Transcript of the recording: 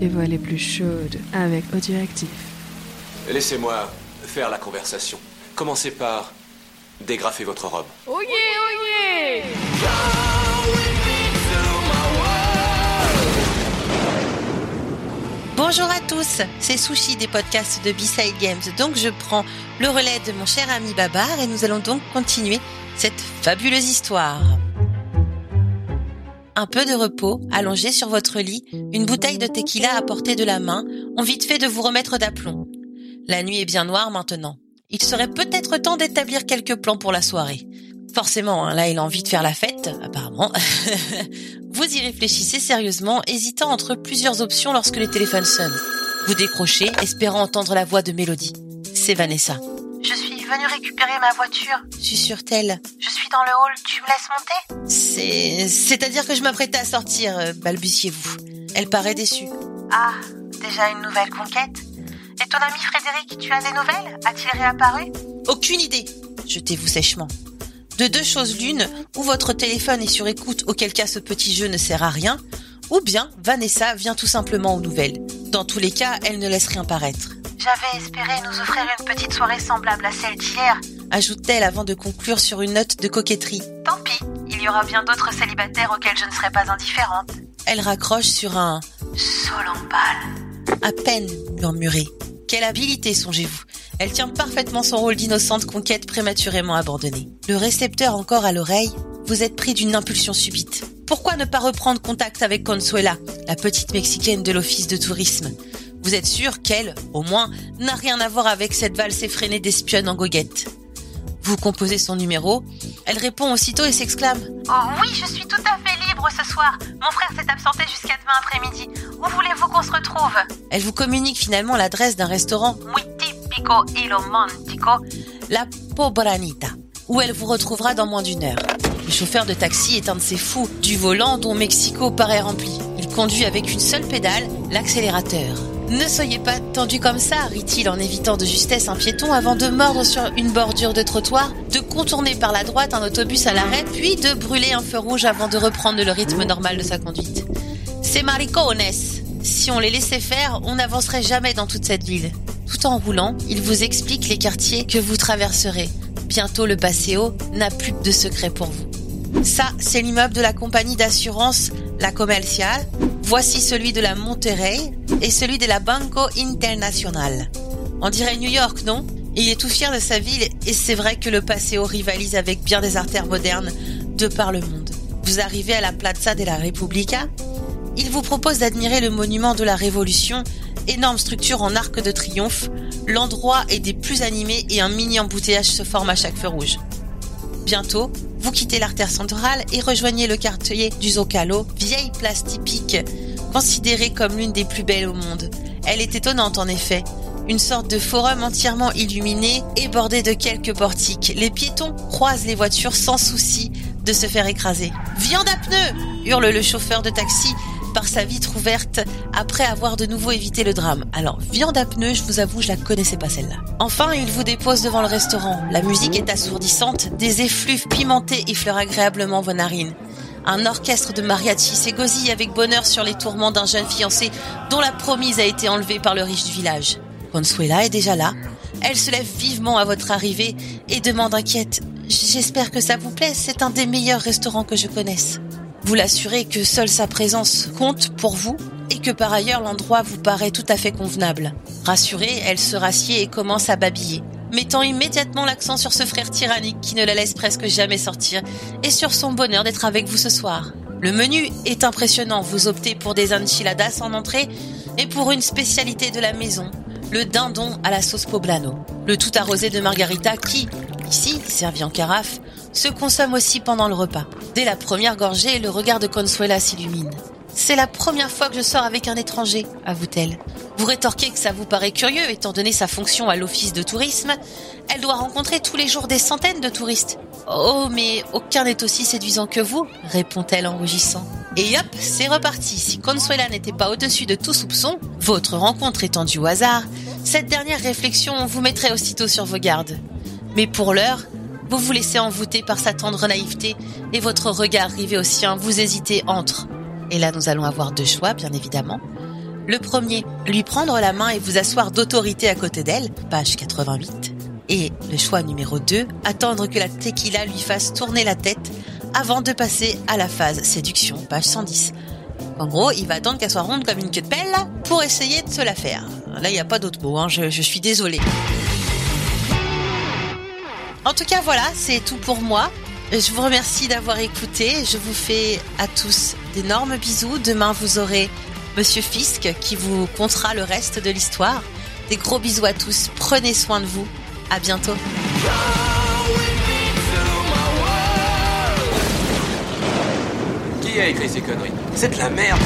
les voix les plus chaudes avec Audioactif. Laissez-moi faire la conversation. Commencez par dégrafer votre robe. Oh yeah, oh yeah Bonjour à tous, c'est Sushi des podcasts de B-Side Games. Donc je prends le relais de mon cher ami Babar et nous allons donc continuer cette fabuleuse histoire. Un peu de repos, allongé sur votre lit, une bouteille de tequila à portée de la main, ont vite fait de vous remettre d'aplomb. La nuit est bien noire maintenant. Il serait peut-être temps d'établir quelques plans pour la soirée. Forcément, hein, là, il a envie de faire la fête, apparemment. Vous y réfléchissez sérieusement, hésitant entre plusieurs options lorsque le téléphone sonne. Vous décrochez, espérant entendre la voix de Mélodie. C'est Vanessa. Je suis venue récupérer ma voiture. Susurre-t-elle. Je suis dans le hall, tu me laisses monter? C'est... C'est-à-dire que je m'apprêtais à sortir, euh, balbutiez-vous. Elle paraît déçue. Ah, déjà une nouvelle conquête? Et ton ami Frédéric, tu as des nouvelles? A-t-il réapparu? Aucune idée. Jetez-vous sèchement. De deux choses l'une, ou votre téléphone est sur écoute, auquel cas ce petit jeu ne sert à rien, ou bien Vanessa vient tout simplement aux nouvelles. Dans tous les cas, elle ne laisse rien paraître. J'avais espéré nous offrir une petite soirée semblable à celle d'hier. Ajoute-t-elle avant de conclure sur une note de coquetterie. Tant pis, il y aura bien d'autres célibataires auxquels je ne serai pas indifférente. Elle raccroche sur un Solambal. à peine murmuré. Quelle habilité, songez-vous. Elle tient parfaitement son rôle d'innocente conquête prématurément abandonnée. Le récepteur encore à l'oreille, vous êtes pris d'une impulsion subite. Pourquoi ne pas reprendre contact avec Consuela, la petite mexicaine de l'office de tourisme? Vous êtes sûr qu'elle, au moins, n'a rien à voir avec cette valse effrénée d'espionne en goguette. Vous composez son numéro, elle répond aussitôt et s'exclame Oh oui, je suis tout à fait libre ce soir. Mon frère s'est absenté jusqu'à demain après-midi. Où voulez-vous qu'on se retrouve? Elle vous communique finalement l'adresse d'un restaurant, Muy tipico y romantico. la Pobranita, où elle vous retrouvera dans moins d'une heure. Le chauffeur de taxi est un de ces fous du volant dont Mexico paraît rempli. Il conduit avec une seule pédale, l'accélérateur. Ne soyez pas tendu comme ça, rit-il en évitant de justesse un piéton avant de mordre sur une bordure de trottoir, de contourner par la droite un autobus à l'arrêt, puis de brûler un feu rouge avant de reprendre le rythme normal de sa conduite. C'est maricones. Si on les laissait faire, on n'avancerait jamais dans toute cette ville. Tout en roulant, il vous explique les quartiers que vous traverserez. Bientôt le Paseo n'a plus de secret pour vous. Ça, c'est l'immeuble de la compagnie d'assurance La Comercial. Voici celui de la Monterrey et celui de la Banco Internacional. On dirait New York, non? Il est tout fier de sa ville et c'est vrai que le Paseo rivalise avec bien des artères modernes de par le monde. Vous arrivez à la Plaza de la Repubblica il vous propose d'admirer le monument de la Révolution, énorme structure en arc de triomphe. L'endroit est des plus animés et un mini embouteillage se forme à chaque feu rouge. Bientôt, vous quittez l'artère centrale et rejoignez le quartier du Zocalo, vieille place typique, considérée comme l'une des plus belles au monde. Elle est étonnante en effet. Une sorte de forum entièrement illuminé et bordé de quelques portiques. Les piétons croisent les voitures sans souci de se faire écraser. Viande à pneus hurle le chauffeur de taxi par sa vitre ouverte après avoir de nouveau évité le drame. Alors, viande à pneus, je vous avoue, je la connaissais pas celle-là. Enfin, il vous dépose devant le restaurant. La musique est assourdissante, des effluves pimentés effleurent agréablement vos narines. Un orchestre de mariachi s'égosille avec bonheur sur les tourments d'un jeune fiancé dont la promise a été enlevée par le riche du village. Consuela est déjà là. Elle se lève vivement à votre arrivée et demande inquiète J'espère que ça vous plaît, c'est un des meilleurs restaurants que je connaisse. Vous l'assurez que seule sa présence compte pour vous et que par ailleurs l'endroit vous paraît tout à fait convenable. Rassurée, elle se rassied et commence à babiller, mettant immédiatement l'accent sur ce frère tyrannique qui ne la laisse presque jamais sortir et sur son bonheur d'être avec vous ce soir. Le menu est impressionnant, vous optez pour des enchiladas en entrée et pour une spécialité de la maison, le dindon à la sauce poblano. Le tout arrosé de margarita qui, ici, servi en carafe, se consomme aussi pendant le repas. Dès la première gorgée, le regard de Consuela s'illumine. C'est la première fois que je sors avec un étranger, avoue-t-elle. Vous rétorquez que ça vous paraît curieux, étant donné sa fonction à l'office de tourisme. Elle doit rencontrer tous les jours des centaines de touristes. Oh, mais aucun n'est aussi séduisant que vous, répond-elle en rougissant. Et hop, c'est reparti. Si Consuela n'était pas au-dessus de tout soupçon, votre rencontre étant due au hasard, cette dernière réflexion vous mettrait aussitôt sur vos gardes. Mais pour l'heure, vous vous laissez envoûter par sa tendre naïveté et votre regard rivé au sien, vous hésitez entre. Et là, nous allons avoir deux choix, bien évidemment. Le premier, lui prendre la main et vous asseoir d'autorité à côté d'elle, page 88. Et le choix numéro 2, attendre que la tequila lui fasse tourner la tête avant de passer à la phase séduction, page 110. En gros, il va attendre qu'elle soit ronde comme une queue de pelle pour essayer de se la faire. Là, il n'y a pas d'autre mot, hein. je, suis désolée. En tout cas, voilà, c'est tout pour moi. Je vous remercie d'avoir écouté. Je vous fais à tous d'énormes bisous. Demain, vous aurez Monsieur Fisk qui vous contera le reste de l'histoire. Des gros bisous à tous. Prenez soin de vous. À bientôt. Qui a écrit ces conneries? C'est de la merde